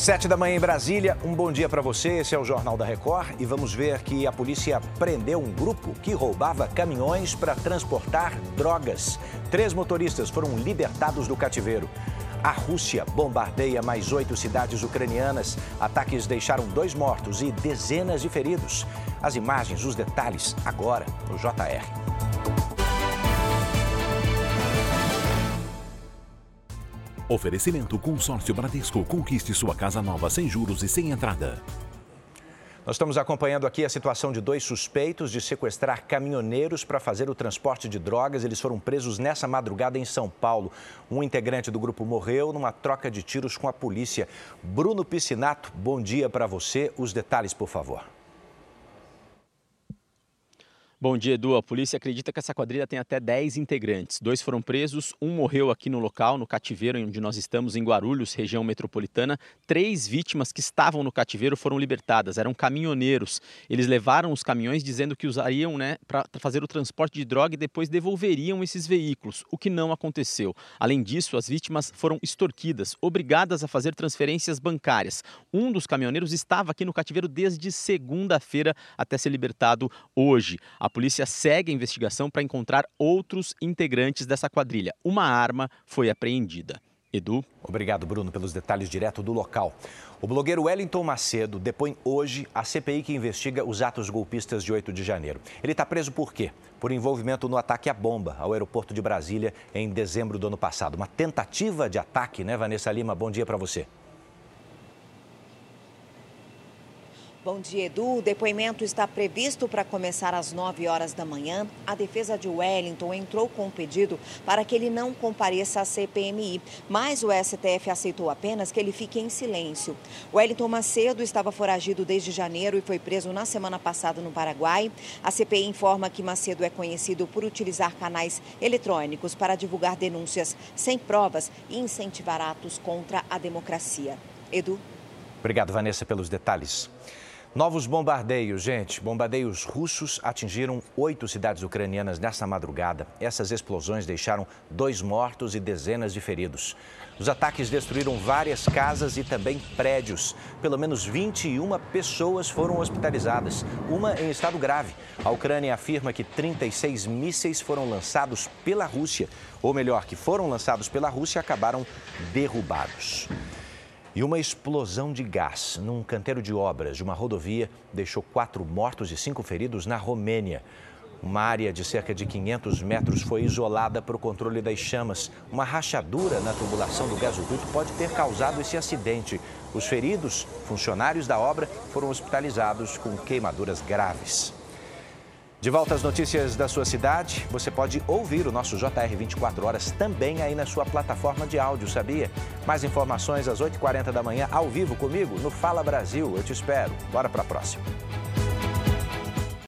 Sete da manhã em Brasília, um bom dia para você. Esse é o Jornal da Record e vamos ver que a polícia prendeu um grupo que roubava caminhões para transportar drogas. Três motoristas foram libertados do cativeiro. A Rússia bombardeia mais oito cidades ucranianas. Ataques deixaram dois mortos e dezenas de feridos. As imagens, os detalhes, agora no JR. Oferecimento Consórcio Bradesco. Conquiste sua casa nova sem juros e sem entrada. Nós estamos acompanhando aqui a situação de dois suspeitos de sequestrar caminhoneiros para fazer o transporte de drogas. Eles foram presos nessa madrugada em São Paulo. Um integrante do grupo morreu numa troca de tiros com a polícia. Bruno Piscinato, bom dia para você. Os detalhes, por favor. Bom dia, Edu. A polícia acredita que essa quadrilha tem até 10 integrantes. Dois foram presos, um morreu aqui no local, no cativeiro onde nós estamos, em Guarulhos, região metropolitana. Três vítimas que estavam no cativeiro foram libertadas, eram caminhoneiros. Eles levaram os caminhões dizendo que usariam né, para fazer o transporte de droga e depois devolveriam esses veículos, o que não aconteceu. Além disso, as vítimas foram extorquidas, obrigadas a fazer transferências bancárias. Um dos caminhoneiros estava aqui no cativeiro desde segunda-feira até ser libertado hoje. A a polícia segue a investigação para encontrar outros integrantes dessa quadrilha. Uma arma foi apreendida. Edu. Obrigado, Bruno, pelos detalhes direto do local. O blogueiro Wellington Macedo depõe hoje a CPI que investiga os atos golpistas de 8 de janeiro. Ele está preso por quê? Por envolvimento no ataque à bomba ao aeroporto de Brasília em dezembro do ano passado. Uma tentativa de ataque, né, Vanessa Lima? Bom dia para você. Bom dia, Edu. O depoimento está previsto para começar às 9 horas da manhã. A defesa de Wellington entrou com um pedido para que ele não compareça à CPMI, mas o STF aceitou apenas que ele fique em silêncio. Wellington Macedo estava foragido desde janeiro e foi preso na semana passada no Paraguai. A CPI informa que Macedo é conhecido por utilizar canais eletrônicos para divulgar denúncias sem provas e incentivar atos contra a democracia. Edu. Obrigado, Vanessa, pelos detalhes. Novos bombardeios, gente. Bombardeios russos atingiram oito cidades ucranianas nessa madrugada. Essas explosões deixaram dois mortos e dezenas de feridos. Os ataques destruíram várias casas e também prédios. Pelo menos 21 pessoas foram hospitalizadas, uma em estado grave. A Ucrânia afirma que 36 mísseis foram lançados pela Rússia, ou melhor, que foram lançados pela Rússia e acabaram derrubados. E uma explosão de gás num canteiro de obras de uma rodovia deixou quatro mortos e cinco feridos na Romênia. Uma área de cerca de 500 metros foi isolada para o controle das chamas. Uma rachadura na tubulação do gasoduto pode ter causado esse acidente. Os feridos, funcionários da obra, foram hospitalizados com queimaduras graves. De volta às notícias da sua cidade, você pode ouvir o nosso JR 24 horas também aí na sua plataforma de áudio, sabia? Mais informações às 8h40 da manhã, ao vivo comigo no Fala Brasil. Eu te espero. Bora para a próxima.